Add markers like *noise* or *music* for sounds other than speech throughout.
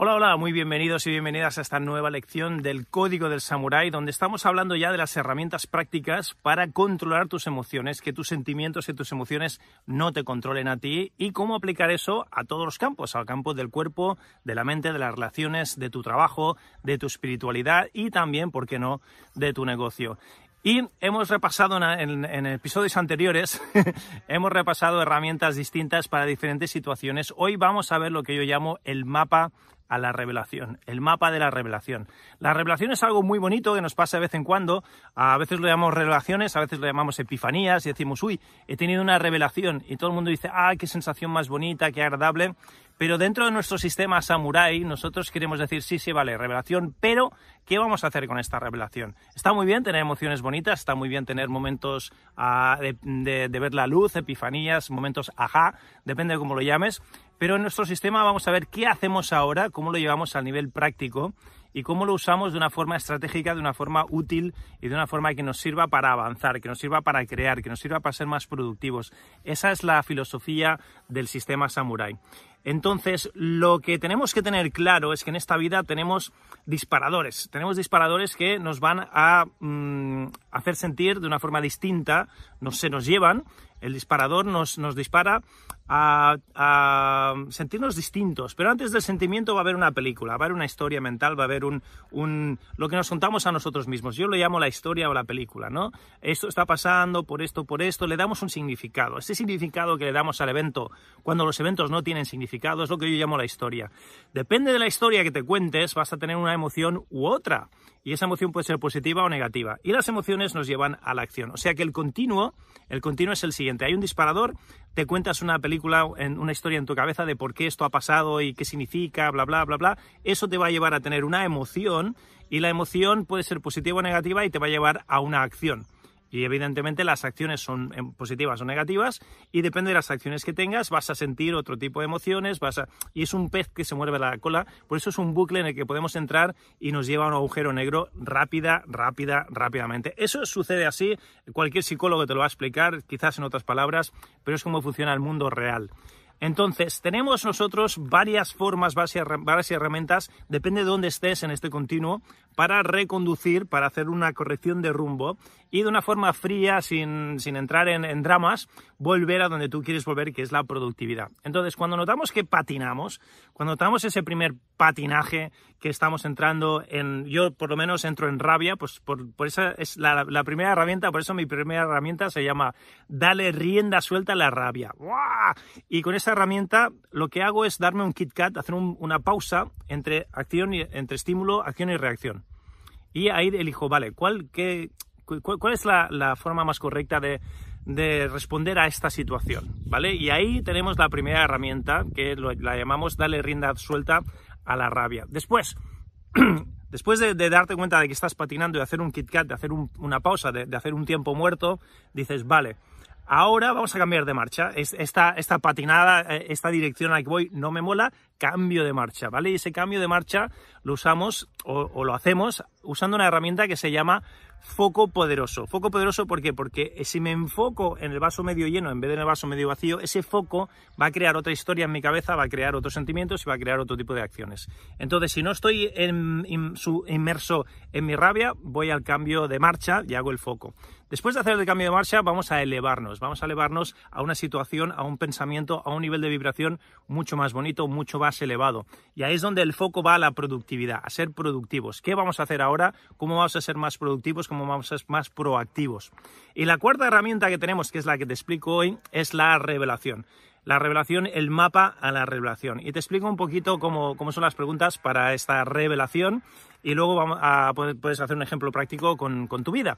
Hola, hola, muy bienvenidos y bienvenidas a esta nueva lección del Código del Samurái, donde estamos hablando ya de las herramientas prácticas para controlar tus emociones, que tus sentimientos y tus emociones no te controlen a ti y cómo aplicar eso a todos los campos, al campo del cuerpo, de la mente, de las relaciones, de tu trabajo, de tu espiritualidad y también, ¿por qué no?, de tu negocio. Y hemos repasado en, en, episodios anteriores, *laughs* hemos repasado herramientas distintas para diferentes situaciones. Hoy vamos a ver lo que yo llamo el mapa a la revelación, el mapa de la revelación. La revelación es algo muy bonito que nos pasa de vez en cuando, a veces lo llamamos revelaciones, a veces lo llamamos epifanías y decimos, uy, he tenido una revelación y todo el mundo dice, ah, qué sensación más bonita, qué agradable, pero dentro de nuestro sistema samurai nosotros queremos decir, sí, sí, vale, revelación, pero ¿qué vamos a hacer con esta revelación? Está muy bien tener emociones bonitas, está muy bien tener momentos ah, de, de ver la luz, epifanías, momentos ajá, depende de cómo lo llames, pero en nuestro sistema vamos a ver qué hacemos ahora, cómo lo llevamos al nivel práctico y cómo lo usamos de una forma estratégica, de una forma útil y de una forma que nos sirva para avanzar, que nos sirva para crear, que nos sirva para ser más productivos. Esa es la filosofía del sistema samurai. Entonces, lo que tenemos que tener claro es que en esta vida tenemos disparadores. Tenemos disparadores que nos van a mm, hacer sentir de una forma distinta, se nos llevan el disparador nos, nos dispara a, a, sentirnos distintos. Pero antes del sentimiento va a haber una película, va a haber una historia mental, va a haber un, un, lo que nos contamos a nosotros mismos. Yo lo llamo la historia o la película, ¿no? Esto está pasando por esto, por esto, le damos un significado. Ese significado que le damos al evento, cuando los eventos no tienen significado, es lo que yo llamo la historia. Depende de la historia que te cuentes, vas a tener una emoción u otra. Y esa emoción puede ser positiva o negativa. Y las emociones nos llevan a la acción. O sea que el continuo, el continuo es el siguiente. Hay un disparador, te cuentas una película, una historia en tu cabeza de por qué esto ha pasado y qué significa, bla, bla, bla, bla. Eso te va a llevar a tener una emoción y la emoción puede ser positiva o negativa y te va a llevar a una acción. Y evidentemente las acciones son em, positivas o negativas y depende de las acciones que tengas vas a sentir otro tipo de emociones, vas a... y es un pez que se mueve la cola, por eso es un bucle en el que podemos entrar y nos lleva a un agujero negro rápida, rápida, rápidamente. Eso sucede así, cualquier psicólogo te lo va a explicar, quizás en otras palabras, pero es como funciona el mundo real. Entonces, tenemos nosotros varias formas, varias herramientas, depende de dónde estés en este continuo, para reconducir, para hacer una corrección de rumbo y de una forma fría, sin, entrar en, dramas, volver a donde tú quieres volver, que es la productividad. Entonces, cuando notamos que patinamos, cuando notamos ese primer patinaje que estamos entrando en, yo por lo menos entro en rabia, pues por, por esa es la, primera herramienta, por eso mi primera herramienta se llama Dale rienda suelta a la rabia. Y con esa herramienta lo que hago es darme un KitKat, hacer una pausa entre acción y, entre estímulo, acción y reacción. Y ahí elijo, vale, ¿cuál, qué, cuál, es la, forma más correcta de, de, responder a esta situación? ¿Vale? Y ahí tenemos la primera herramienta, que la llamamos darle rienda suelta a la rabia. Después, *clears throat* después de, darte cuenta de que estás patinando y hacer un KitKat, de hacer una pausa, de, de hacer un tiempo muerto, dices, vale, Ahora vamos a cambiar de marcha. Esta, esta patinada, eh, esta dirección a la que voy no me mola, cambio de marcha, ¿vale? Y ese cambio de marcha lo usamos o, lo hacemos usando una herramienta que se llama foco poderoso. Foco poderoso, ¿por qué? Porque si me enfoco en el vaso medio lleno en vez de en el vaso medio vacío, ese foco va a crear otra historia en mi cabeza, va a crear otros sentimientos y va a crear otro tipo de acciones. Entonces, si no estoy inmerso en mi rabia, voy al cambio de marcha y hago el foco. Después de hacer el cambio de marcha, vamos a elevarnos, vamos a elevarnos a una situación, a un pensamiento, a un nivel de vibración mucho más bonito, mucho más elevado. Y ahí es donde el foco va a la productividad, a ser productivos. ¿Qué vamos a hacer ahora? ¿Cómo vamos a ser más productivos? ¿Cómo vamos a ser más proactivos? Y la cuarta herramienta que tenemos, que es la que te explico hoy, es la revelación la revelación, el mapa a la revelación. Y te explico un poquito cómo, son las preguntas para esta revelación y luego puedes hacer un ejemplo práctico con, con tu vida.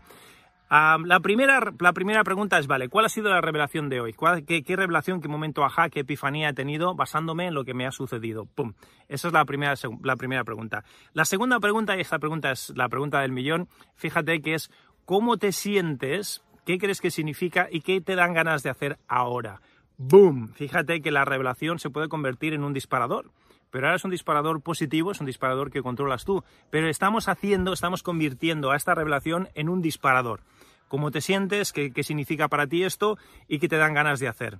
La, primera, la primera pregunta es, vale, ¿cuál ha sido la revelación de hoy? qué, revelación, qué momento ajá, qué epifanía he tenido basándome en lo que me ha sucedido? ¡Pum! Esa es la primera, la primera pregunta. La segunda pregunta, y esta pregunta es la pregunta del millón, fíjate que es, ¿cómo te sientes? ¿Qué crees que significa y qué te dan ganas de hacer ahora? ¡Boom! Fíjate que la revelación se puede convertir en un disparador pero ahora es un disparador positivo, es un disparador que controlas tú. Pero estamos haciendo, estamos convirtiendo a esta revelación en un disparador. ¿Cómo te sientes? ¿Qué, significa para ti esto? ¿Y qué te dan ganas de hacer?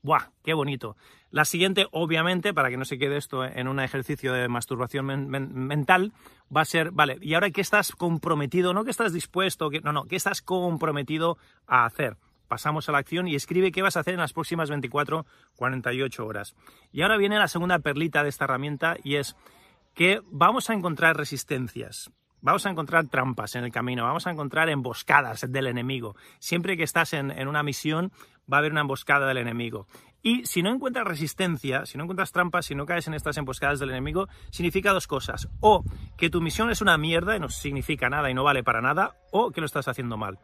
¡Buah! ¡Qué bonito! La siguiente, obviamente, para que no se quede esto en un ejercicio de masturbación mental, va a ser, vale, ¿y ahora qué estás comprometido? No que estás dispuesto, que, no, no, ¿qué estás comprometido a hacer? pasamos a la acción y escribe qué vas a hacer en las próximas 24, 48 horas. Y ahora viene la segunda perlita de esta herramienta y es que vamos a encontrar resistencias. Vamos a encontrar trampas en el camino, vamos a encontrar emboscadas del enemigo. Siempre que estás en, en, una misión va a haber una emboscada del enemigo. Y si no encuentras resistencia, si no encuentras trampas, si no caes en estas emboscadas del enemigo, significa dos cosas. O que tu misión es una mierda y no significa nada y no vale para nada, o que lo estás haciendo mal.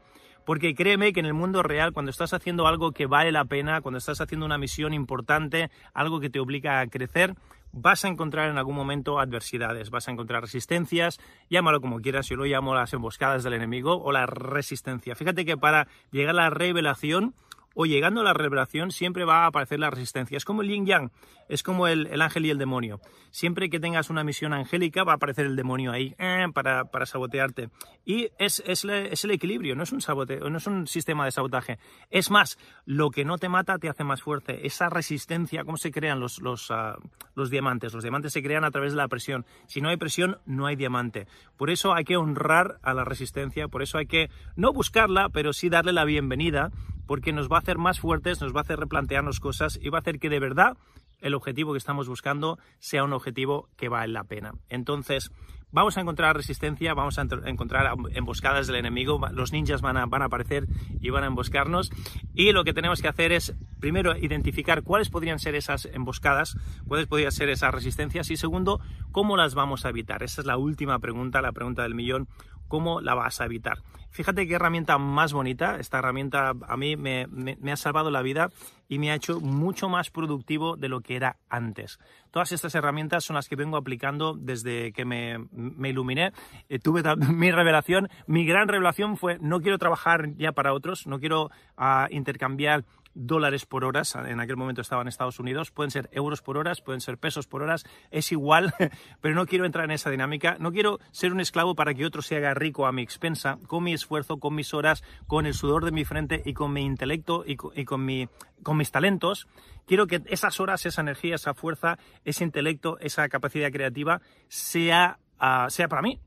Porque créeme que en el mundo real, cuando estás haciendo algo que vale la pena, cuando estás haciendo una misión importante, algo que te obliga a crecer, vas a encontrar en algún momento adversidades, vas a encontrar resistencias, llámalo como quieras, yo lo llamo las emboscadas del enemigo o la resistencia. Fíjate que para llegar a la revelación, o llegando a la revelación siempre va a aparecer la resistencia. Es como el yin yang, es como el, ángel y el demonio. Siempre que tengas una misión angélica va a aparecer el demonio ahí eh, para, sabotearte. Y es, el equilibrio, no es, un saboteo, no es un sistema de sabotaje. Es más, lo que no te mata te hace más fuerte. Esa resistencia, ¿cómo se crean los, los, ah, los diamantes? Los diamantes se crean a través de la presión. Si no hay presión, no hay diamante. Por eso hay que honrar a la resistencia, por eso hay que no buscarla, pero sí darle la bienvenida porque nos va a hacer más fuertes, nos va a hacer replantearnos cosas y va a hacer que de verdad el objetivo que estamos buscando sea un objetivo que vale la pena. Entonces, vamos a encontrar resistencia, vamos a encontrar emboscadas del enemigo, los ninjas van a, van a aparecer y van a emboscarnos y lo que tenemos que hacer es primero identificar cuáles podrían ser esas emboscadas, cuáles podrían ser esas resistencias y segundo, cómo las vamos a evitar. Esa es la última pregunta, la pregunta del millón, ¿cómo la vas a evitar? Fíjate qué herramienta más bonita. Esta herramienta a mí me, ha salvado la vida y me ha hecho mucho más productivo de lo que era antes. Todas estas herramientas son las que vengo aplicando desde que me, iluminé. Eh, tuve *laughs* mi revelación. Mi gran revelación fue no quiero trabajar ya para otros, no quiero ah, intercambiar dólares por horas, en aquel momento estaba en Estados Unidos, pueden ser euros por horas, pueden ser pesos por horas, es igual, *laughs* pero no quiero entrar en esa dinámica, no quiero ser un esclavo para que otro se haga rico a mi expensa, con mi esfuerzo, con mis horas, con el sudor de mi frente y con mi intelecto y con mis talentos. Quiero que esas horas, esa energía, esa fuerza, ese intelecto, esa capacidad creativa sea, ah, sea para mí,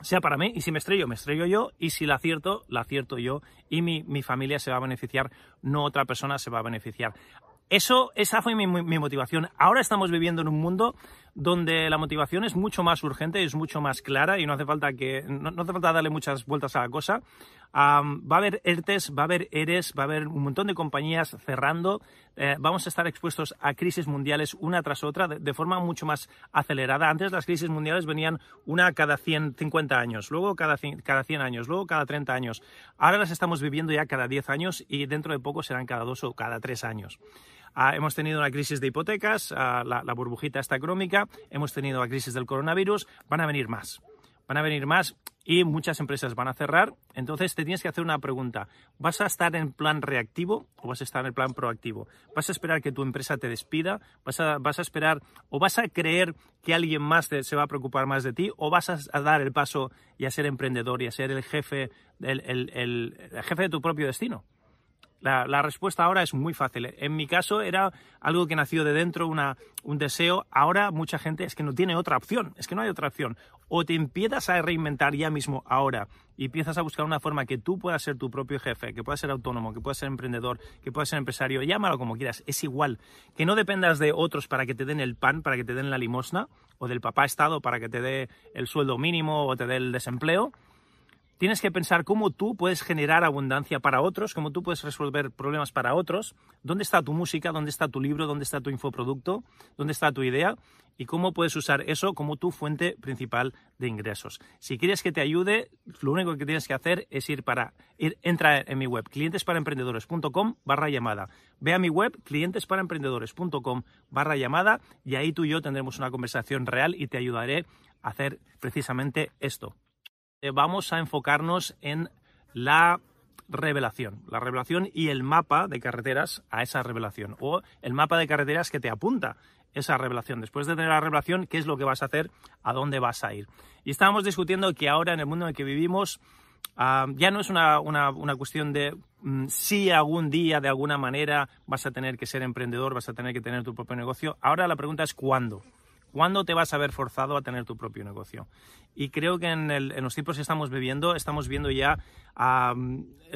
sea para mí, y si me estrello, me estrello yo, y si la acierto, la acierto yo, y mi, mi familia se va a beneficiar, no otra persona se va a beneficiar. Eso, esa fue mi, mi, motivación. Ahora estamos viviendo en un mundo donde la motivación es mucho más urgente, es mucho más clara y no hace falta que no, hace falta darle muchas vueltas a la cosa. va a haber ERTES, va a haber ERES, va a haber un montón de compañías cerrando. Eh, vamos a estar expuestos a crisis mundiales una tras otra de, forma mucho más acelerada. Antes las crisis mundiales venían una cada 150 años, luego cada, cada 100 años, luego cada 30 años. Ahora las estamos viviendo ya cada 10 años y dentro de poco serán cada dos o cada tres años. Ah, hemos tenido una crisis de hipotecas, ah, la, burbujita está económica, hemos tenido la crisis del coronavirus, van a venir más. Van a venir más y muchas empresas van a cerrar. Entonces te tienes que hacer una pregunta. ¿Vas a estar en plan reactivo o vas a estar en plan proactivo? ¿Vas a esperar que tu empresa te despida? ¿Vas a, vas a esperar o vas a creer que alguien más se va a preocupar más de ti? ¿O vas a, dar el paso y a ser emprendedor y a ser el jefe, el jefe de tu propio destino? La, respuesta ahora es muy fácil. En mi caso era algo que nació de dentro, un deseo. Ahora mucha gente es que no tiene otra opción, es que no hay otra opción. O te empiezas a reinventar ya mismo ahora y empiezas a buscar una forma que tú puedas ser tu propio jefe, que puedas ser autónomo, que puedas ser emprendedor, que puedas ser empresario, llámalo como quieras, es igual. Que no dependas de otros para que te den el pan, para que te den la limosna, o del papá Estado para que te dé el sueldo mínimo o te dé el desempleo tienes que pensar cómo tú puedes generar abundancia para otros, cómo tú puedes resolver problemas para otros, dónde está tu música, dónde está tu libro, dónde está tu infoproducto, dónde está tu idea y cómo puedes usar eso como tu fuente principal de ingresos. Si quieres que te ayude, lo único que tienes que hacer es ir para ir, entra en mi web clientesparaemprendedores.com barra llamada. Ve a mi web clientesparaemprendedores.com barra llamada y ahí tú y yo tendremos una conversación real y te ayudaré a hacer precisamente esto. Eh, vamos a enfocarnos en la revelación, la revelación y el mapa de carreteras a esa revelación o el mapa de carreteras que te apunta esa revelación. Después de tener la revelación, ¿qué es lo que vas a hacer? ¿A dónde vas a ir? Y estábamos discutiendo que ahora en el mundo en el que vivimos ah, ya no es una, cuestión de mm, si algún día de alguna manera vas a tener que ser emprendedor, vas a tener que tener tu propio negocio. Ahora la pregunta es cuándo. ¿Cuándo te vas a ver forzado a tener tu propio negocio? Y creo que en, los tiempos que estamos viviendo, estamos viendo ya a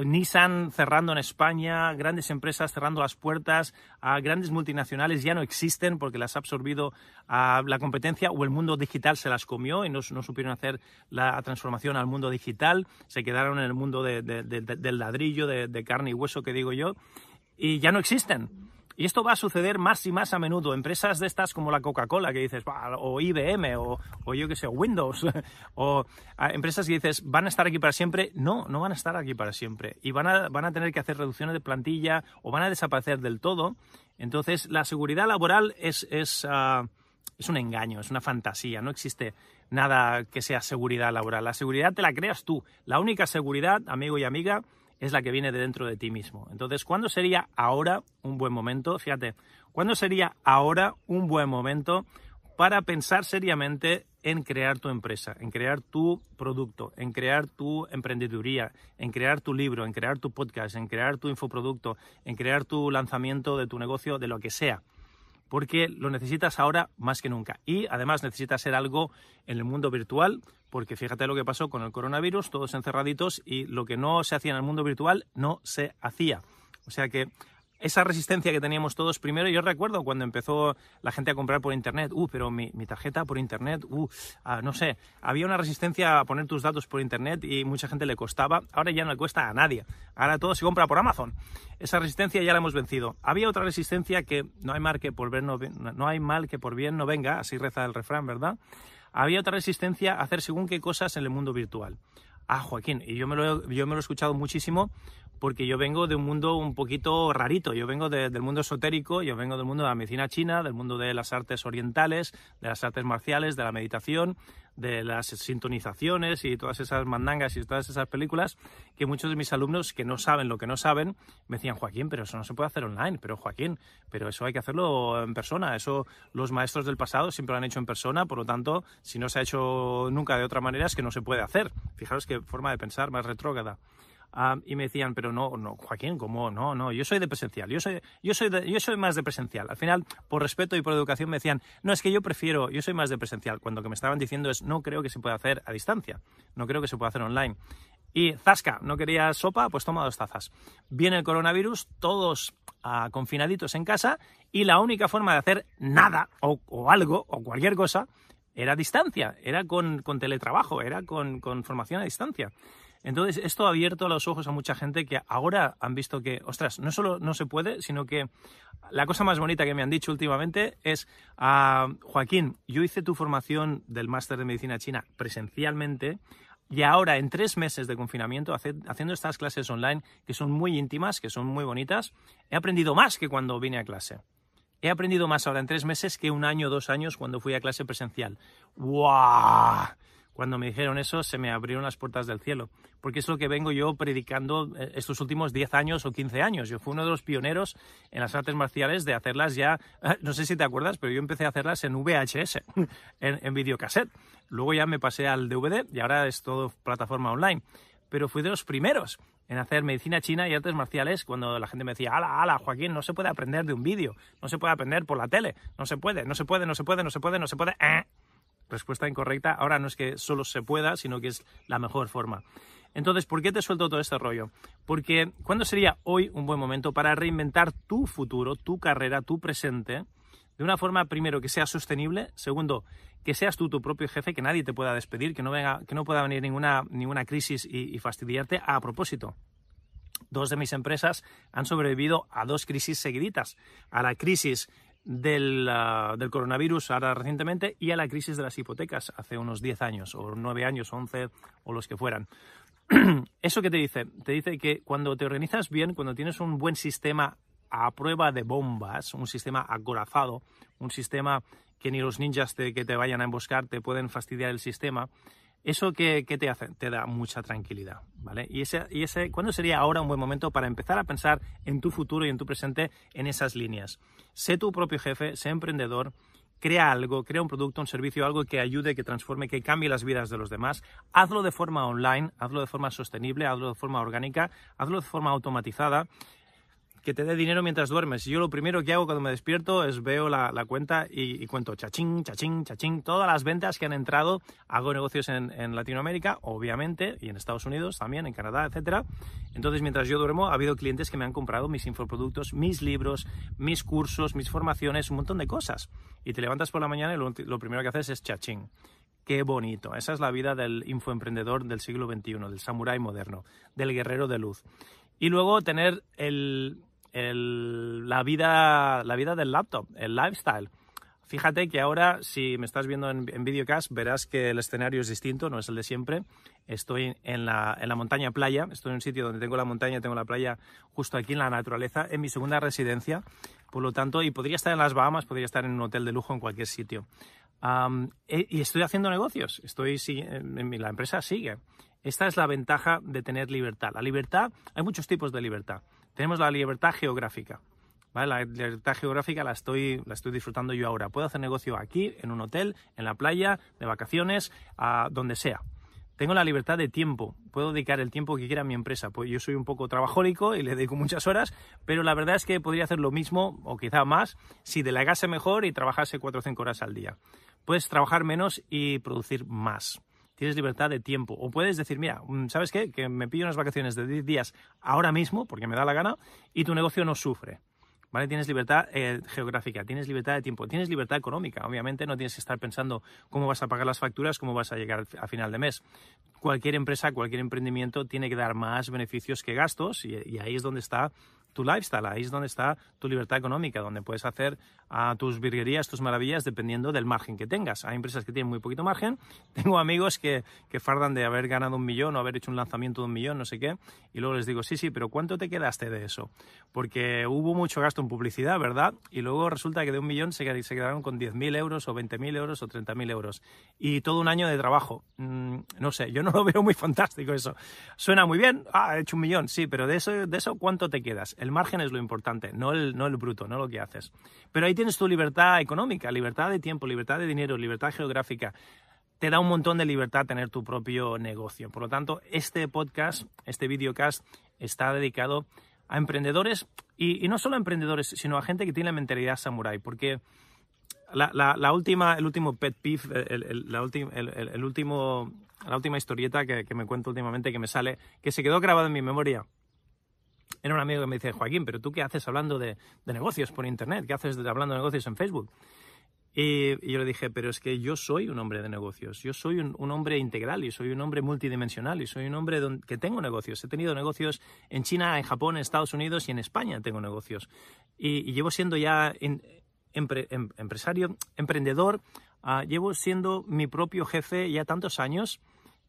Nissan cerrando en España, grandes empresas cerrando las puertas, a grandes multinacionales ya no existen porque las ha absorbido la competencia o el mundo digital se las comió y no, supieron hacer la transformación al mundo digital, se quedaron en el mundo del ladrillo, de carne y hueso que digo yo, y ya no existen. Y esto va a suceder más y más a menudo. Empresas de estas como la Coca-Cola, que dices, o IBM, o, yo qué sé, Windows, *laughs* o empresas que dices, van a estar aquí para siempre. No, no van a estar aquí para siempre. Y van a, van a tener que hacer reducciones de plantilla o van a desaparecer del todo. Entonces, la seguridad laboral es, es, ah, es un engaño, es una fantasía. No existe nada que sea seguridad laboral. La seguridad te la creas tú. La única seguridad, amigo y amiga, es la que viene de dentro de ti mismo. Entonces, ¿cuándo sería ahora un buen momento? Fíjate, ¿cuándo sería ahora un buen momento para pensar seriamente en crear tu empresa, en crear tu producto, en crear tu emprendeduría, en crear tu libro, en crear tu podcast, en crear tu infoproducto, en crear tu lanzamiento de tu negocio, de lo que sea? Porque lo necesitas ahora más que nunca. Y además necesitas ser algo en el mundo virtual, porque fíjate lo que pasó con el coronavirus, todos encerraditos y lo que no se hacía en el mundo virtual no se hacía. O sea que esa resistencia que teníamos todos primero, yo recuerdo cuando empezó la gente a comprar por internet, uh, pero mi, tarjeta por internet, uh, ah, no sé, había una resistencia a poner tus datos por internet y mucha gente le costaba, ahora ya no le cuesta a nadie, ahora todo se compra por Amazon. Esa resistencia ya la hemos vencido. Había otra resistencia que no hay mal que por, no, no hay mal que por bien no venga, así reza el refrán, ¿verdad? Había otra resistencia a hacer según qué cosas en el mundo virtual. Ah, Joaquín, y yo me lo, yo me lo he escuchado muchísimo porque yo vengo de un mundo un poquito rarito, yo vengo del mundo esotérico, yo vengo del mundo de la medicina china, del mundo de las artes orientales, de las artes marciales, de la meditación, de las sintonizaciones y todas esas mandangas y todas esas películas que muchos de mis alumnos que no saben lo que no saben me decían, Joaquín, pero eso no se puede hacer online, pero Joaquín, pero eso hay que hacerlo en persona, eso los maestros del pasado siempre lo han hecho en persona, por lo tanto, si no se ha hecho nunca de otra manera es que no se puede hacer. Fijaros qué forma de pensar más retrógrada. Ah, y me decían, pero no, no, Joaquín, ¿cómo? No, no, yo soy de presencial, yo soy, yo soy, yo soy más de presencial. Al final, por respeto y por educación, me decían, no, es que yo prefiero, yo soy más de presencial. Cuando lo que me estaban diciendo es, no creo que se pueda hacer a distancia, no creo que se pueda hacer online. Y Zasca, ¿no quería sopa? Pues toma dos tazas. Viene el coronavirus, todos ah, confinaditos en casa, y la única forma de hacer nada o, algo o cualquier cosa era a distancia, era con, teletrabajo, era con, con formación a distancia. Entonces, esto ha abierto los ojos a mucha gente que ahora han visto que, ostras, no solo no se puede, sino que la cosa más bonita que me han dicho últimamente es, ah, Joaquín, yo hice tu formación del máster de medicina china presencialmente y ahora en tres meses de confinamiento, haciendo estas clases online que son muy íntimas, que son muy bonitas, he aprendido más que cuando vine a clase. He aprendido más ahora en tres meses que un año dos años cuando fui a clase presencial. ¡Wow! Cuando me dijeron eso, se me abrieron las puertas del cielo, porque es lo que vengo yo predicando eh, estos últimos 10 años o 15 años. Yo fui uno de los pioneros en las artes marciales de hacerlas ya, no sé si te acuerdas, pero yo empecé a hacerlas en VHS, *laughs* en, en videocassette. Luego ya me pasé al DVD y ahora es todo plataforma online. Pero fui de los primeros en hacer medicina china y artes marciales cuando la gente me decía, ala, ala, Joaquín, no se puede aprender de un vídeo, no se puede aprender por la tele, no se puede, no se puede, no se puede, no se puede, no se puede. Eh respuesta incorrecta. Ahora no es que solo se pueda, sino que es la mejor forma. Entonces, ¿por qué te suelto todo este rollo? Porque ¿cuándo sería hoy un buen momento para reinventar tu futuro, tu carrera, tu presente, de una forma, primero, que sea sostenible, segundo, que seas tú tu propio jefe, que nadie te pueda despedir, que no, venga, que no pueda venir ninguna, ninguna crisis y, fastidiarte. A propósito, dos de mis empresas han sobrevivido a dos crisis seguiditas. A la crisis del, ah, del, coronavirus ahora recientemente y a la crisis de las hipotecas hace unos 10 años, o 9 años, 11 o los que fueran. *clears throat* ¿Eso qué te dice? Te dice que cuando te organizas bien, cuando tienes un buen sistema a prueba de bombas, un sistema acorazado, un sistema que ni los ninjas que te vayan a emboscar te pueden fastidiar el sistema, ¿eso qué, te hace? Te da mucha tranquilidad, ¿vale? Y ese, y ese, ¿cuándo sería ahora un buen momento para empezar a pensar en tu futuro y en tu presente en esas líneas? Sé tu propio jefe, sé emprendedor, crea algo, crea un producto, un servicio, algo que ayude, que transforme, que cambie las vidas de los demás. Hazlo de forma online, hazlo de forma sostenible, hazlo de forma orgánica, hazlo de forma automatizada que te dé dinero mientras duermes. Yo lo primero que hago cuando me despierto es veo la, cuenta y, cuento chachín, chachín, chachín, todas las ventas que han entrado. Hago negocios en, Latinoamérica, obviamente, y en Estados Unidos también, en Canadá, etcétera. Entonces, mientras yo duermo, ha habido clientes que me han comprado mis infoproductos, mis libros, mis cursos, mis formaciones, un montón de cosas. Y te levantas por la mañana y lo, lo primero que haces es chachín. Qué bonito. Esa es la vida del infoemprendedor del siglo XXI, del samurái moderno, del guerrero de luz. Y luego tener el, la, vida, la vida del laptop, el lifestyle. Fíjate que ahora, si me estás viendo en, videocast, verás que el escenario es distinto, no es el de siempre. Estoy en la, en la montaña playa, estoy en un sitio donde tengo la montaña, tengo la playa justo aquí en la naturaleza, en mi segunda residencia, por lo tanto, y podría estar en las Bahamas, podría estar en un hotel de lujo en cualquier sitio. y estoy haciendo negocios, estoy, la empresa sigue. Esta es la ventaja de tener libertad. La libertad, hay muchos tipos de libertad. Tenemos la libertad geográfica. La libertad geográfica la estoy, la estoy disfrutando yo ahora. Puedo hacer negocio aquí, en un hotel, en la playa, de vacaciones, a donde sea. Tengo la libertad de tiempo. Puedo dedicar el tiempo que quiera a mi empresa. Pues yo soy un poco trabajólico y le dedico muchas horas, pero la verdad es que podría hacer lo mismo o quizá más si delegase mejor y trabajase 4 o 5 horas al día. Puedes trabajar menos y producir más tienes libertad de tiempo. O puedes decir, mira, mm, ¿sabes qué? Que me pillo unas vacaciones de 10 días ahora mismo, porque me da la gana, y tu negocio no sufre. ¿Vale? Tienes libertad eh, geográfica, tienes libertad de tiempo, tienes libertad económica. Obviamente no tienes que estar pensando cómo vas a pagar las facturas, cómo vas a llegar a final de mes. Cualquier empresa, cualquier emprendimiento tiene que dar más beneficios que gastos y ahí es donde está tu lifestyle, ahí es donde está tu libertad económica, donde puedes hacer a tus virguerías, tus maravillas, dependiendo del margen que tengas. Hay empresas que tienen muy poquito margen. *laughs* Tengo amigos que, que fardan de haber ganado un millón o haber hecho un lanzamiento de un millón, no sé qué, y luego les digo, sí, sí, pero ¿cuánto te quedaste de eso? Porque hubo mucho gasto en publicidad, ¿verdad? Y luego resulta que de un millón se, se quedaron con 10.000 euros o 20.000 euros o 30.000 euros. Y todo un año de trabajo. Mm, no sé, yo *laughs* no lo veo muy fantástico eso. Suena muy bien, ah, he hecho un millón, sí, pero de eso, de eso ¿cuánto te quedas? El margen es lo importante, no el, no el bruto, no lo que haces. Pero ahí tienes tu libertad económica, libertad de tiempo, libertad de dinero, libertad geográfica. Te da un montón de libertad tener tu propio negocio. Por lo tanto, este podcast, este videocast, está dedicado a emprendedores y, no solo a emprendedores, sino a gente que tiene la mentalidad samurai, porque la, última, el último pet peeve, el, la, el, último, la última historieta que, me cuento últimamente que me sale, que se quedó grabado en mi memoria, era un amigo que me dice, Joaquín, pero tú qué haces hablando de, negocios por Internet? ¿Qué haces hablando de negocios en Facebook? Y, yo le dije, pero es que yo soy un hombre de negocios, yo soy un, hombre integral y soy un hombre multidimensional y soy un hombre que tengo negocios. He tenido negocios en China, en Japón, en Estados Unidos y en España tengo negocios. Y, llevo siendo ya em, empresario, emprendedor, ah, llevo siendo mi propio jefe ya tantos años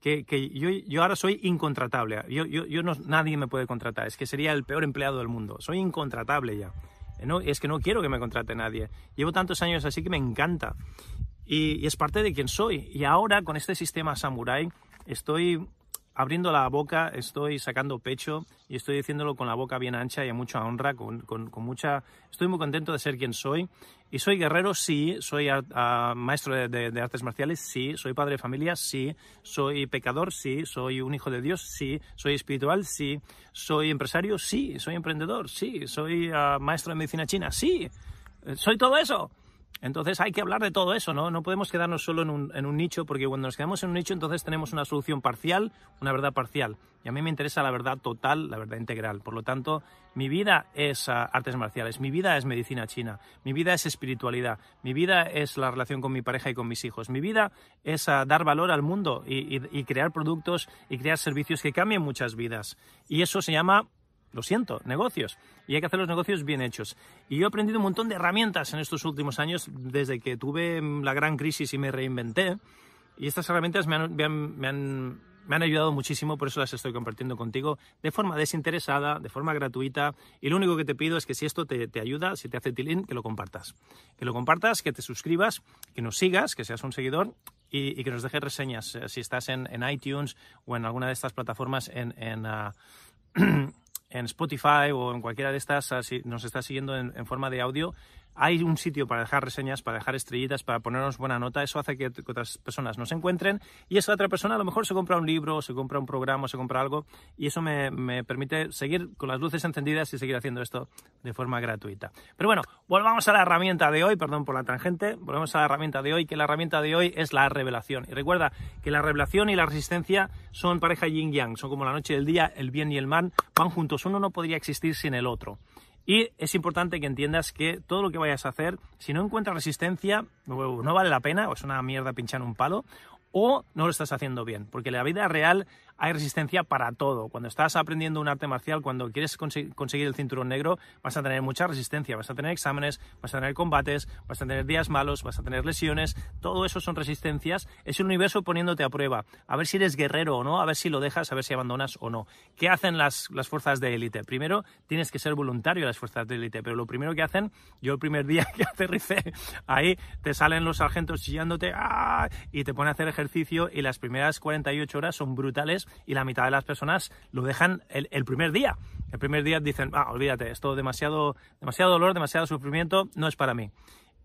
que, yo, yo, ahora soy incontratable. Yo, yo, yo no, nadie me puede contratar. Es que sería el peor empleado del mundo. Soy incontratable ya. No, es que no quiero que me contrate nadie. Llevo tantos años así que me encanta. Y, y es parte de quien soy. Y ahora con este sistema samurai estoy abriendo la boca, estoy sacando pecho y estoy diciéndolo con la boca bien ancha y a mucha honra, con, con, mucha... Estoy muy contento de ser quien soy. Y soy guerrero, sí. Soy maestro de, artes marciales, sí. Soy padre de familia, sí. Soy pecador, sí. Soy un hijo de Dios, sí. Soy espiritual, sí. Soy empresario, sí. Soy emprendedor, sí. Soy ah, maestro de medicina china, sí. Soy todo eso. Entonces hay que hablar de todo eso, ¿no? No podemos quedarnos solo en un, nicho, porque cuando nos quedamos en un nicho, entonces tenemos una solución parcial, una verdad parcial. Y a mí me interesa la verdad total, la verdad integral. Por lo tanto, mi vida es ah, artes marciales, mi vida es medicina china, mi vida es espiritualidad, mi vida es la relación con mi pareja y con mis hijos, mi vida es ah, dar valor al mundo y crear productos y crear servicios que cambien muchas vidas. Y eso se llama lo siento, negocios. Y hay que hacer los negocios bien hechos. Y yo he aprendido un montón de herramientas en estos últimos años, desde que tuve la gran crisis y me reinventé. Y estas herramientas me han, ayudado muchísimo, por eso las estoy compartiendo contigo de forma desinteresada, de forma gratuita. Y lo único que te pido es que si esto te, ayuda, si te hace tilín, que lo compartas. Que lo compartas, que te suscribas, que nos sigas, que seas un seguidor y, que nos dejes reseñas. Eh, si estás en, iTunes o en alguna de estas plataformas en, ah, *clears throat* en Spotify o en cualquiera de estas, si nos está siguiendo en, forma de audio, hay un sitio para dejar reseñas, para dejar estrellitas, para ponernos buena nota. Eso hace que, otras personas nos encuentren y esa otra persona a lo mejor se compra un libro, se compra un programa, se compra algo y eso me, permite seguir con las luces encendidas y seguir haciendo esto de forma gratuita. Pero bueno, volvamos a la herramienta de hoy, perdón por la tangente, volvemos a la herramienta de hoy, que la herramienta de hoy es la revelación. Y recuerda que la revelación y la resistencia son pareja yin-yang, son como la noche y el día, el bien y el mal van juntos. Uno no podría existir sin el otro. Y es importante que entiendas que todo lo que vayas a hacer, si no encuentras resistencia, no vale la pena, o es una mierda pinchar un palo, o no lo estás haciendo bien, porque la vida real hay resistencia para todo. Cuando estás aprendiendo un arte marcial, cuando quieres conseguir el cinturón negro, vas a tener mucha resistencia, vas a tener exámenes, vas a tener combates, vas a tener días malos, vas a tener lesiones, todo eso son resistencias. Es el universo poniéndote a prueba, a ver si eres guerrero o no, a ver si lo dejas, a ver si abandonas o no. ¿Qué hacen las, las fuerzas de élite? Primero, tienes que ser voluntario a las fuerzas de élite, pero lo primero que hacen, yo el primer día *laughs* que aterricé, ahí te salen los sargentos chillándote ¡ah! y te ponen a hacer ejercicio y las primeras 48 horas son brutales y la mitad de las personas lo dejan el, primer día. El primer día dicen, ah, olvídate, esto demasiado, demasiado dolor, demasiado sufrimiento, no es para mí.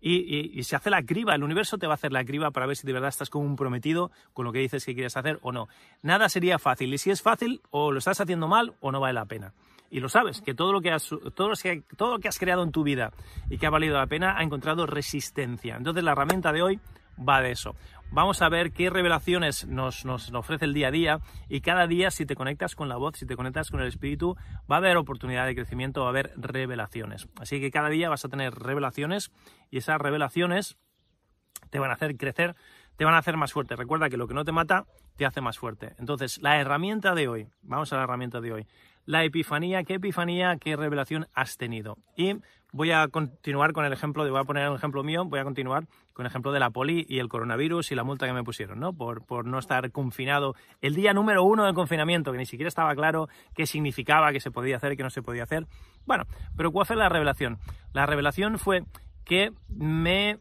Y, se hace la criba, el universo te va a hacer la criba para ver si de verdad estás comprometido con lo que dices que quieres hacer o no. Nada sería fácil, y si es fácil, o lo estás haciendo mal o no vale la pena. Y lo sabes, que todo lo que has, todo que, todo lo que has creado en tu vida y que ha valido la pena ha encontrado resistencia. Entonces la herramienta de hoy va de eso. Vamos a ver qué revelaciones nos, ofrece el día a día y cada día si te conectas con la voz, si te conectas con el espíritu, va a haber oportunidad de crecimiento, va a haber revelaciones. Así que cada día vas a tener revelaciones y esas revelaciones te van a hacer crecer, te van a hacer más fuerte. Recuerda que lo que no te mata te hace más fuerte. Entonces, la herramienta de hoy, vamos a la herramienta de hoy, la epifanía, qué epifanía, qué revelación has tenido. Y voy a continuar con el ejemplo, voy a poner un ejemplo mío, voy a continuar con el ejemplo de la poli y el coronavirus y la multa que me pusieron, ¿no? Por, por no estar confinado el día número uno del confinamiento, que ni siquiera estaba claro qué significaba, qué se podía hacer, qué no se podía hacer. Bueno, pero ¿cuál fue la revelación? La revelación fue que me,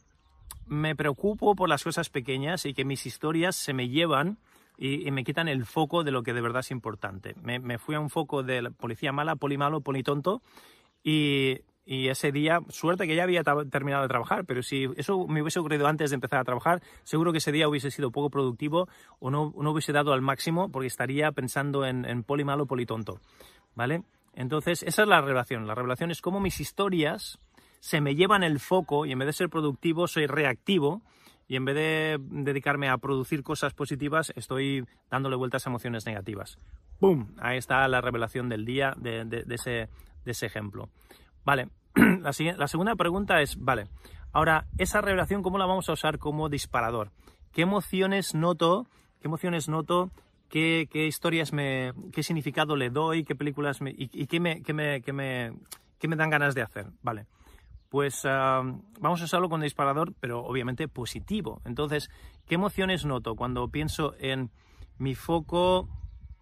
me preocupo por las cosas pequeñas y que mis historias se me llevan y, me quitan el foco de lo que de verdad es importante. Me, me fui a un foco de policía mala, poli malo, poli tonto y y ese día, suerte que ya había terminado de trabajar, pero si eso me hubiese ocurrido antes de empezar a trabajar, seguro que ese día hubiese sido poco productivo o no, no hubiese dado al máximo porque estaría pensando en, en poli malo, poli tonto, ¿vale? Entonces, esa es la revelación. La revelación es cómo mis historias se me llevan el foco y en vez de ser productivo soy reactivo y en vez de dedicarme a producir cosas positivas estoy dándole vueltas a emociones negativas. ¡Bum! Ahí está la revelación del día de, ese, de ese ejemplo. Vale, *clears throat* la, la segunda pregunta es, vale, ahora, esa revelación, ¿cómo la vamos a usar como disparador? ¿Qué emociones noto? ¿Qué emociones noto? ¿Qué, qué historias me, qué significado le doy? ¿Qué películas me, y, qué, me, qué, me, qué, me, qué me dan ganas de hacer? Vale. Pues vamos a usarlo con disparador, pero obviamente positivo. Entonces, ¿qué emociones noto cuando pienso en mi foco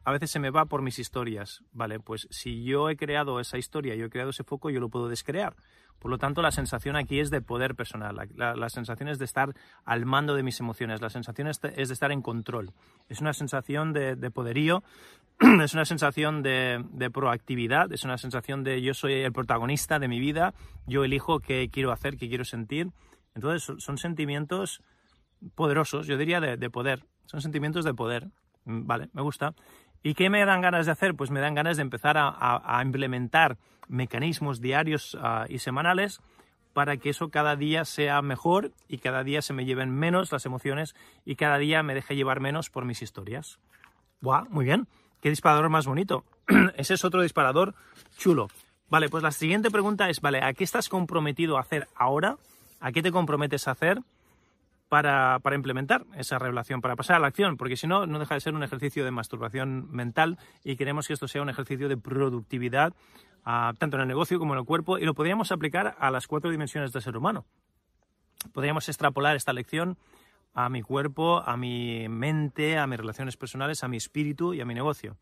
a veces se me va por mis historias. Vale, pues si yo he creado esa historia, yo he creado ese foco, yo lo puedo descrear. Por lo tanto, la sensación aquí es de poder personal, la, sensación es de estar al mando de mis emociones, la sensación es de, estar en control. Es una sensación de, poderío, *clears throat* es una sensación de, de, proactividad, es una sensación de yo soy el protagonista de mi vida, yo elijo qué quiero hacer, qué quiero sentir. Entonces, son sentimientos poderosos, yo diría de, poder, son sentimientos de poder. Vale, me gusta. ¿Y qué me dan ganas de hacer? Pues me dan ganas de empezar a, implementar mecanismos diarios ah, y semanales para que eso cada día sea mejor y cada día se me lleven menos las emociones y cada día me deje llevar menos por mis historias. ¡Buah! Muy bien. ¿Qué disparador más bonito? *clears throat* Ese es otro disparador chulo. Vale, pues la siguiente pregunta es, vale, ¿a qué estás comprometido a hacer ahora? ¿A qué te comprometes a hacer para, implementar esa revelación, para pasar a la acción? Porque si no, no deja de ser un ejercicio de masturbación mental y queremos que esto sea un ejercicio de productividad, ah, tanto en el negocio como en el cuerpo, y lo podríamos aplicar a las cuatro dimensiones del ser humano. Podríamos extrapolar esta lección a mi cuerpo, a mi mente, a mis relaciones personales, a mi espíritu y a mi negocio.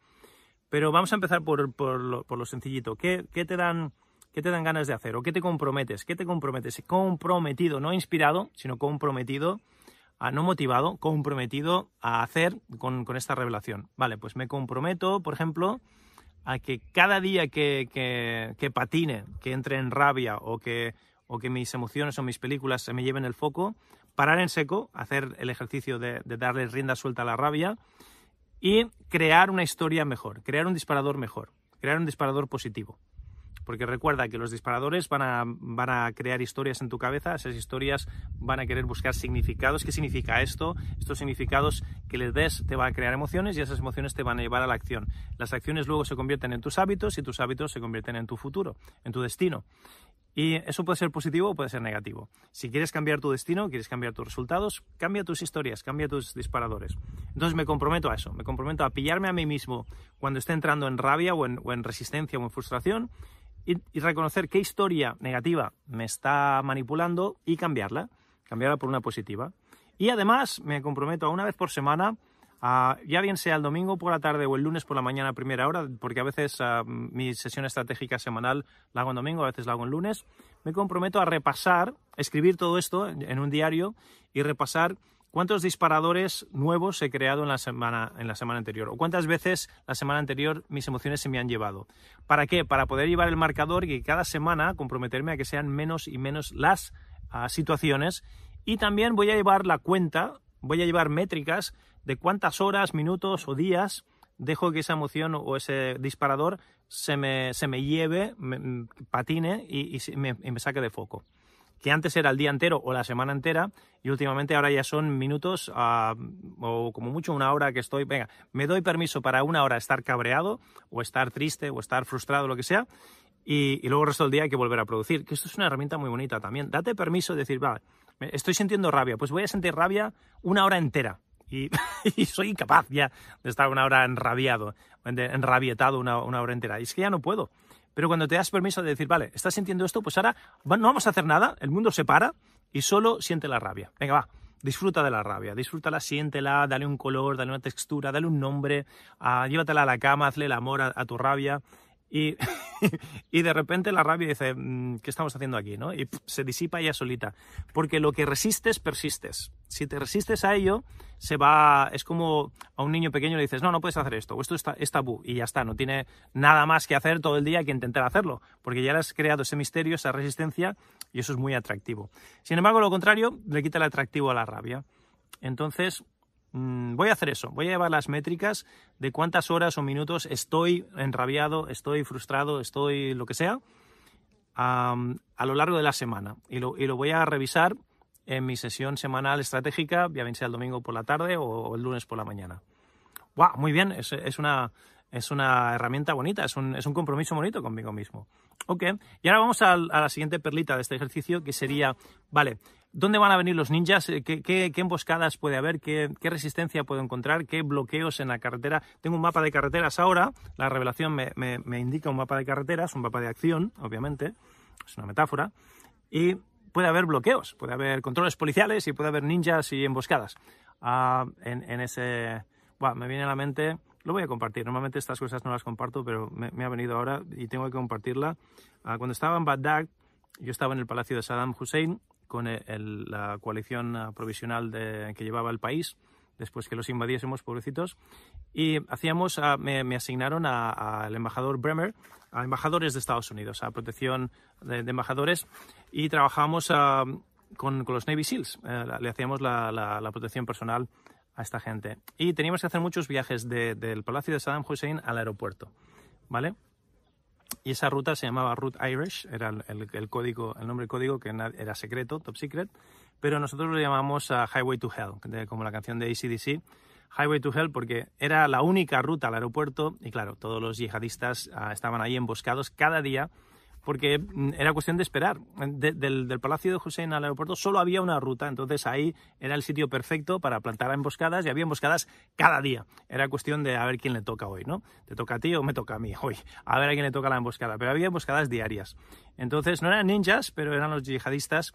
Pero vamos a empezar por, lo, sencillito. ¿Qué, te dan, ¿Qué te dan ganas de hacer? ¿O qué te comprometes? ¿Qué te comprometes? Comprometido, no inspirado, sino comprometido, no motivado, comprometido a hacer con, esta revelación. Vale, pues me comprometo, por ejemplo, a que cada día que, patine, que entre en rabia o que, o que mis emociones o mis películas se me lleven el foco, parar en seco, hacer el ejercicio de, darle rienda suelta a la rabia y crear una historia mejor, crear un disparador mejor, crear un disparador positivo. Porque recuerda que los disparadores van a, van a, crear historias en tu cabeza, esas historias van a querer buscar significados. ¿Qué significa esto? Estos significados que les des te van a crear emociones y esas emociones te van a llevar a la acción. Las acciones luego se convierten en tus hábitos y tus hábitos se convierten en tu futuro, en tu destino. Y eso puede ser positivo o puede ser negativo. Si quieres cambiar tu destino, quieres cambiar tus resultados, cambia tus historias, cambia tus disparadores. Entonces me comprometo a eso, me comprometo a pillarme a mí mismo cuando esté entrando en rabia o en, resistencia o en frustración y, reconocer qué historia negativa me está manipulando y cambiarla, cambiarla por una positiva. Y además me comprometo a una vez por semana ya bien sea el domingo por la tarde o el lunes por la mañana a primera hora, porque a veces ah, mi sesión estratégica semanal la hago en domingo, a veces la hago en lunes, me comprometo a repasar, escribir todo esto en un diario y repasar cuántos disparadores nuevos he creado en la semana, en la semana anterior o cuántas veces la semana anterior mis emociones se me han llevado. ¿Para qué? Para poder llevar el marcador y cada semana comprometerme a que sean menos y menos las ah, situaciones y también voy a llevar la cuenta, voy a llevar métricas de cuántas horas, minutos o días dejo que esa emoción o ese disparador se me, se me lleve, me, patine y, me, saque de foco. Que antes era el día entero o la semana entera y últimamente ahora ya son minutos ah, o como mucho una hora que estoy, venga, me doy permiso para una hora estar cabreado o estar triste o estar frustrado, lo que sea, y, luego el resto del día hay que volver a producir. Que esto es una herramienta muy bonita también. Date permiso de decir, vale, estoy sintiendo rabia, pues voy a sentir rabia una hora entera. y, *laughs* soy incapaz ya de estar una hora enrabiado, enrabietado una, una hora entera. Y es que ya no puedo. Pero cuando te das permiso de decir, vale, estás sintiendo esto, pues ahora no vamos a hacer nada, el mundo se para y solo siente la rabia. Venga, va, disfruta de la rabia, disfrútala, siéntela, dale un color, dale una textura, dale un nombre, uh, llévatela a la cama, hazle el amor a tu rabia y, *laughs* y de repente la rabia dice, mm, ¿qué estamos haciendo aquí? ¿no? Y se disipa ella solita. Porque lo que resistes, persistes. Si te resistes a ello, se va, es como a un niño pequeño le dices, no, no puedes hacer esto, o esto está, es tabú, y ya está, no tiene nada más que hacer todo el día que intentar hacerlo, porque ya le has creado ese misterio, esa resistencia, y eso es muy atractivo. Sin embargo, lo contrario, le quita el atractivo a la rabia. Entonces, Mm, voy a hacer eso, voy a llevar las métricas de cuántas horas o minutos estoy enrabiado, estoy frustrado, estoy lo que sea, a lo largo de la semana. Y lo, voy a revisar en mi sesión semanal estratégica, ya bien sea el domingo por la tarde o, el lunes por la mañana. ¡Wow! Muy bien, es, una, es una herramienta bonita, es un, es un compromiso bonito conmigo mismo. Ok, y ahora vamos a, a, la siguiente perlita de este ejercicio, que sería, vale, ¿Dónde van a venir los ninjas? Eh, ¿Qué, emboscadas puede haber? ¿Qué, resistencia puedo encontrar? ¿Qué bloqueos en la carretera? Tengo un mapa de carreteras ahora. La revelación me, indica un mapa de carreteras, un mapa de acción, obviamente. Es una metáfora. Y puede haber bloqueos, puede haber controles policiales y puede haber ninjas y emboscadas. Ah, en, ese... me viene a la mente... Lo voy a compartir. Normalmente estas cosas no las comparto, pero me, ha venido ahora y tengo que compartirla. Ah, cuando estaba en Bagdad, yo estaba en el palacio de Saddam Hussein con la coalición ah, provisional que llevaba el país después que los invadiésemos, pobrecitos. Y hacíamos, ah, me, asignaron al embajador Bremer, a embajadores de Estados Unidos, a protección de, embajadores, y trabajábamos ah, con, los Navy SEALs, eh, le hacíamos la, protección personal a esta gente. Y teníamos que hacer muchos viajes del Palacio de Saddam Hussein al aeropuerto, ¿vale? y esa ruta se llamaba Route Irish, era el, código, el nombre código que era secreto, top secret, pero nosotros lo llamamos uh, Highway to Hell, como la canción de ACDC, Highway to Hell, porque era la única ruta al aeropuerto y claro, todos los yihadistas uh, estaban ahí emboscados cada día porque mm, era cuestión de esperar. del, Palacio de Hussein al aeropuerto solo había una ruta, entonces ahí era el sitio perfecto para plantar emboscadas y había emboscadas cada día. Era cuestión de a ver quién le toca hoy, ¿no? ¿Te toca a ti o me toca a mí hoy? A ver a quién le toca la emboscada. Pero había emboscadas diarias. Entonces no eran ninjas, pero eran los yihadistas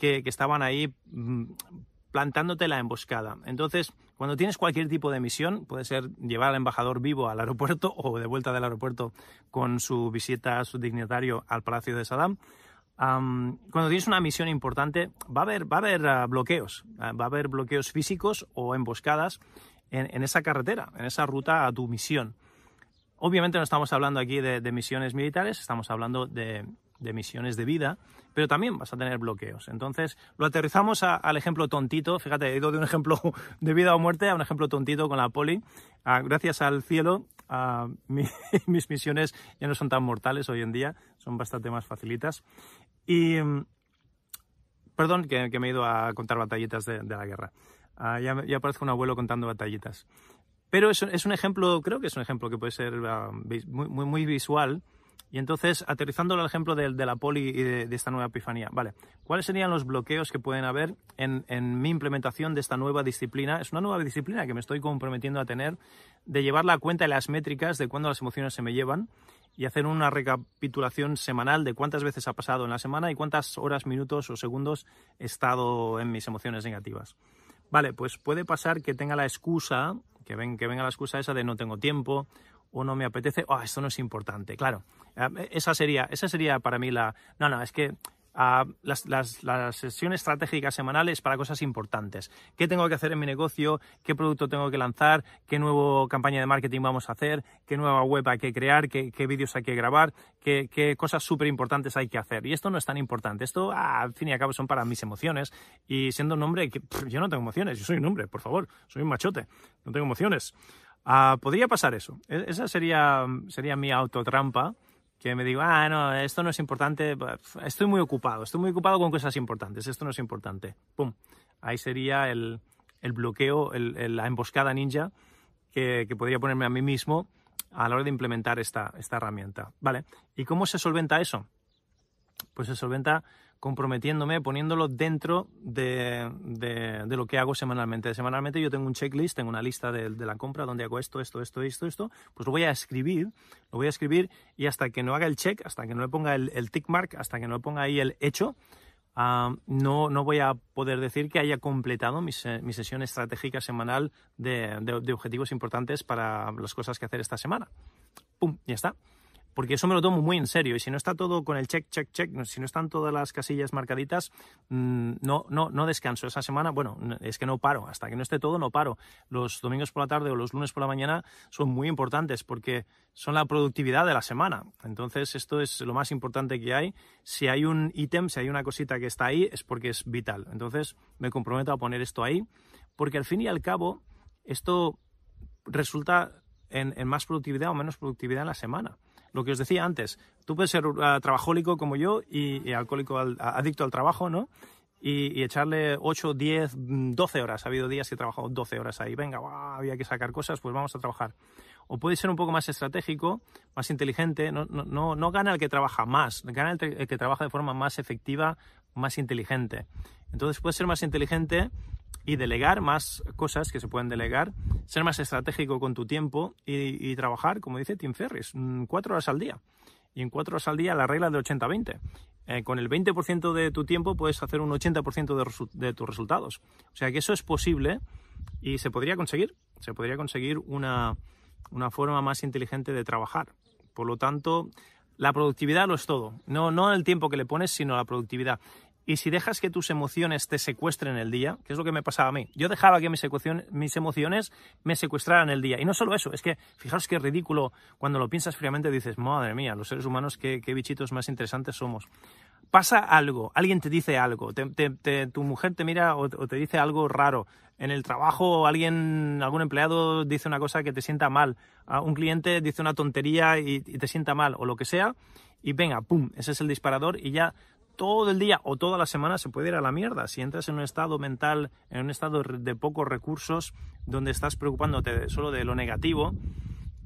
que, estaban ahí mm, plantándote la emboscada. Entonces, cuando tienes cualquier tipo de misión, puede ser llevar al embajador vivo al aeropuerto *laughs* o de vuelta del aeropuerto con su visita a su dignatario al Palacio de Saddam, cuando tienes una misión importante, va a haber, va a haber ah, bloqueos, ah, va a haber bloqueos físicos o emboscadas en, esa carretera, en esa ruta a tu misión. Obviamente no estamos hablando aquí de misiones militares, estamos hablando de, de misiones de vida, pero también vas a tener bloqueos. Entonces, lo aterrizamos al ejemplo tontito. Fíjate, he ido de un ejemplo *laughs* de vida o muerte a un ejemplo tontito con la poli. Ah, gracias al cielo, ah, *laughs* mis misiones ya no son tan mortales hoy en día, son bastante más facilitas. Y, mm, perdón, que, me he ido a contar batallitas de, la guerra. Ah, ya, ya parezco un abuelo contando batallitas. Pero es, es, un ejemplo, creo que es un ejemplo que puede ser muy, muy visual y entonces, aterrizando al ejemplo de, la poli y de, esta nueva epifanía, vale, ¿cuáles serían los bloqueos que pueden haber en, mi implementación de esta nueva disciplina? Es una nueva disciplina que me estoy comprometiendo a tener, de llevar la cuenta de las métricas de cuándo las emociones se me llevan y hacer una recapitulación semanal de cuántas veces ha pasado en la semana y cuántas horas, minutos o segundos he estado en mis emociones negativas. Vale, pues puede pasar que tenga la excusa, que, ven, que venga la excusa esa de no tengo tiempo o no me apetece, oh, esto no es importante. Claro, eh, esa sería, esa sería para mí la... No, no, es que ah, las, las, las, sesiones estratégicas semanales para cosas importantes. ¿Qué tengo que hacer en mi negocio? ¿Qué producto tengo que lanzar? ¿Qué nueva campaña de marketing vamos a hacer? ¿Qué nueva web hay que crear? ¿Qué, qué vídeos hay que grabar? ¿Qué, qué cosas súper importantes hay que hacer? Y esto no es tan importante. Esto, ah, al fin y al cabo, son para mis emociones. Y siendo un hombre, que, yo no tengo emociones. Yo soy un hombre, por favor. Soy un machote. No tengo emociones. Ah, podría pasar eso. E, esa sería, sería mi autotrampa, que me digo, ah, no, esto no es importante, estoy muy ocupado, estoy muy ocupado con cosas importantes, esto no es importante. ¡Pum! Ahí sería el, el bloqueo, el, la emboscada ninja que, que, podría ponerme a mí mismo a la hora de implementar esta, esta herramienta. ¿Vale? ¿Y cómo se solventa eso? Pues se solventa comprometiéndome, poniéndolo dentro de, de, lo que hago semanalmente. Semanalmente yo tengo un checklist, tengo una lista de, la compra donde hago esto, esto, esto, esto, esto, pues lo voy a escribir, lo voy a escribir y hasta que no haga el check, hasta que no le ponga el, tick mark, hasta que no le ponga ahí el hecho, ah, no, no voy a poder decir que haya completado mi, mi sesión estratégica semanal de, de objetivos importantes para las cosas que hacer esta semana. ¡Pum! Ya está porque eso me lo tomo muy en serio. Y si no está todo con el check, check, check, si no están todas las casillas marcaditas, mm, no, no, no descanso. Esa semana, bueno, es que no paro. Hasta que no esté todo, no paro. Los domingos por la tarde o los lunes por la mañana son muy importantes porque son la productividad de la semana. Entonces, esto es lo más importante que hay. Si hay un ítem, si hay una cosita que está ahí, es porque es vital. Entonces, me comprometo a poner esto ahí, porque al fin y al cabo, esto resulta en, en más productividad o menos productividad en la semana lo que os decía antes, tú puedes ser uh, trabajólico como yo y, alcohólico adicto al trabajo, ¿no? Y, echarle 8, 10, 12 horas. Ha habido días que he trabajado 12 horas ahí. Venga, había que sacar cosas, pues vamos a trabajar. O puede ser un poco más estratégico, más inteligente. No, no, no, gana el que trabaja más, gana el, que trabaja de forma más efectiva, más inteligente. Entonces puede ser más inteligente y delegar más cosas que se pueden delegar, ser más estratégico con tu tiempo y, trabajar, como dice Tim Ferris, mm, cuatro horas al día. Y en cuatro horas al día la regla de 80-20. Eh, con el 20% de tu tiempo puedes hacer un 80% de, de, tus resultados. O sea que eso es posible y se podría conseguir. Se podría conseguir una, una forma más inteligente de trabajar. Por lo tanto, la productividad lo es todo. No, no el tiempo que le pones, sino la productividad. Y si dejas que tus emociones te secuestren el día, que es lo que me pasaba a mí, yo dejaba que mis, mis emociones me secuestraran el día. Y no solo eso, es que fijaros qué ridículo cuando lo piensas fríamente dices, madre mía, los seres humanos qué, qué bichitos más interesantes somos. pasa algo, alguien te dice algo, tu mujer te mira o, te dice algo raro, en el trabajo alguien, algún empleado dice una cosa que te sienta mal, un cliente dice una tontería y, te sienta mal, o lo que sea, y venga, pum, ese es el disparador y ya todo el día o toda la semana se puede ir a la mierda. Si entras en un estado mental, en un estado de pocos recursos, donde estás preocupándote solo de lo negativo,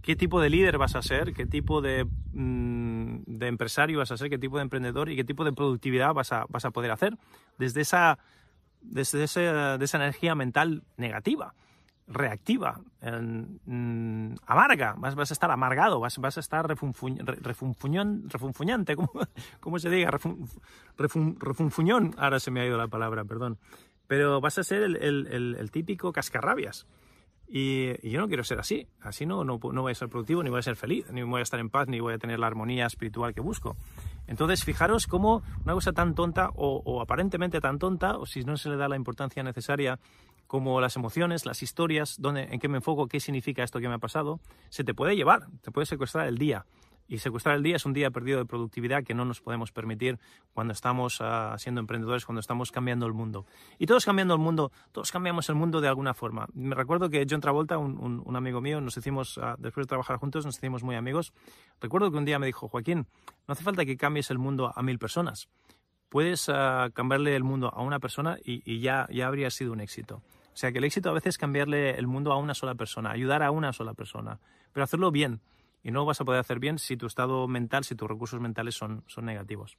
qué tipo de líder vas a ser, qué tipo de, mm, de, empresario vas a ser, qué tipo de emprendedor y qué tipo de productividad vas a, vas a poder hacer desde esa, desde esa, de esa energía mental negativa, reactiva, mm, amarga, vas, a estar amargado, vas, vas a estar refunfuñante, *laughs* ¿cómo, se diga? refunfuñón, ahora se me ha ido la palabra, perdón. Pero vas a ser el, el, típico cascarrabias y, yo no quiero ser así. Así no, no, voy a ser productivo, ni voy a ser feliz, ni voy a estar en paz, ni voy a tener la armonía espiritual que busco. Entonces, fijaros cómo una cosa tan tonta o, aparentemente tan tonta, o si no se le da la importancia necesaria como las emociones, las historias, dónde, en qué me enfoco, qué significa esto que me ha pasado, se te puede llevar, te puede secuestrar el día. Y secuestrar el día es un día perdido de productividad que no nos podemos permitir cuando estamos uh, siendo emprendedores, cuando estamos cambiando el mundo. Y todos cambiando el mundo, todos cambiamos el mundo de alguna forma. Me recuerdo que John Travolta, un, un, amigo mío, nos hicimos, uh, después de trabajar juntos, nos hicimos muy amigos. Recuerdo que un día me dijo, Joaquín, no hace falta que cambies el mundo a mil personas. Puedes uh, cambiarle el mundo a una persona y, ya, ya habría sido un éxito. O sea que el éxito a veces es cambiarle el mundo a una sola persona, ayudar a una sola persona, pero hacerlo bien y no lo vas a poder hacer bien si tu estado mental, si tus recursos mentales son, son negativos.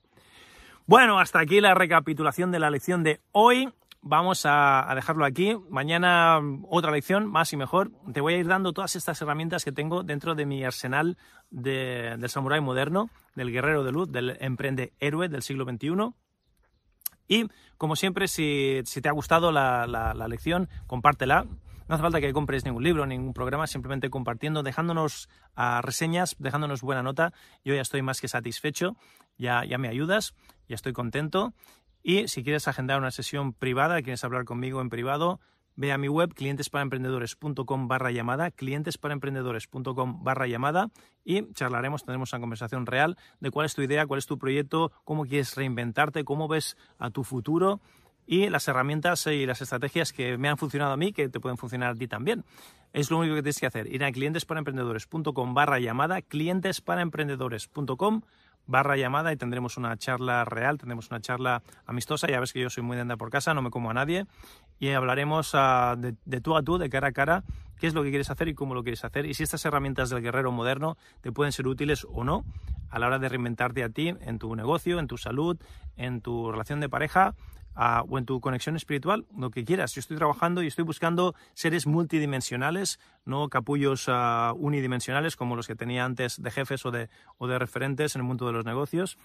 Bueno, hasta aquí la recapitulación de la lección de hoy. Vamos a, dejarlo aquí. Mañana otra lección, más y mejor. Te voy a ir dando todas estas herramientas que tengo dentro de mi arsenal del samurái moderno, del guerrero de luz, del emprende héroe del siglo XXI. Y como siempre, si, te ha gustado la, lección, compártela. No hace falta que compres ningún libro, ningún programa, simplemente compartiendo, dejándonos uh, reseñas, dejándonos buena nota. Yo ya estoy más que satisfecho, ya, ya me ayudas, ya estoy contento. Y si quieres agendar una sesión privada, quieres hablar conmigo en privado, ve a mi web clientesparaemprendedores.com barra llamada, clientesparaemprendedores.com barra llamada y charlaremos, tendremos una conversación real de cuál es tu idea, cuál es tu proyecto, cómo quieres reinventarte, cómo ves a tu futuro y las herramientas y las estrategias que me han funcionado a mí que te pueden funcionar a ti también. Es lo único que tienes que hacer, ir a clientesparaemprendedores.com barra llamada, clientesparaemprendedores.com barra llamada y tendremos una charla real, tendremos una charla amistosa, ya ves que yo soy muy de andar por casa, no me como a nadie, y hablaremos ah, de, de, tú a tú, de cara a cara, qué es lo que quieres hacer y cómo lo quieres hacer, y si estas herramientas del guerrero moderno te pueden ser útiles o no a la hora de reinventarte a ti en tu negocio, en tu salud, en tu relación de pareja, o en tu conexión espiritual, lo que quieras. Yo estoy trabajando y estoy buscando seres multidimensionales, no capullos uh, unidimensionales como los que tenía antes de jefes o de, o de referentes en el mundo de los negocios.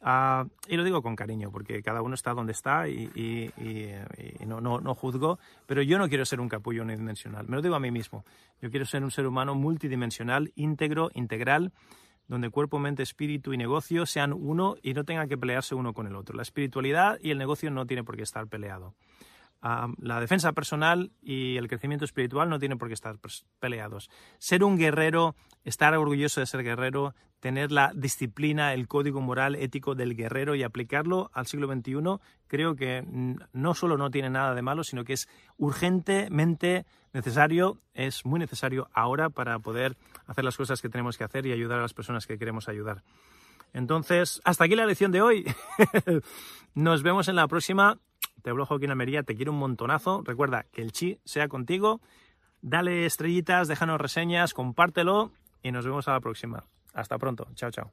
Uh, y lo digo con cariño, porque cada uno está donde está y, y, y, no, no, no, juzgo, pero yo no quiero ser un capullo unidimensional, me lo digo a mí mismo. Yo quiero ser un ser humano multidimensional, íntegro, integral, donde cuerpo, mente, espíritu y negocio sean uno y no tengan que pelearse uno con el otro. La espiritualidad y el negocio no tienen por qué estar peleado. la defensa personal y el crecimiento espiritual no tienen por qué estar peleados. Ser un guerrero, estar orgulloso de ser guerrero, tener la disciplina, el código moral ético del guerrero y aplicarlo al siglo XXI, creo que no solo no tiene nada de malo, sino que es urgentemente necesario, es muy necesario ahora para poder hacer las cosas que tenemos que hacer y ayudar a las personas que queremos ayudar. Entonces, hasta aquí la lección de hoy. *laughs* Nos vemos en la próxima. Te hablo Joaquín Almería, te quiero un montonazo. Recuerda que el chi sea contigo. Dale estrellitas, déjanos reseñas, compártelo y nos vemos a la próxima. Hasta pronto. Chao, chao.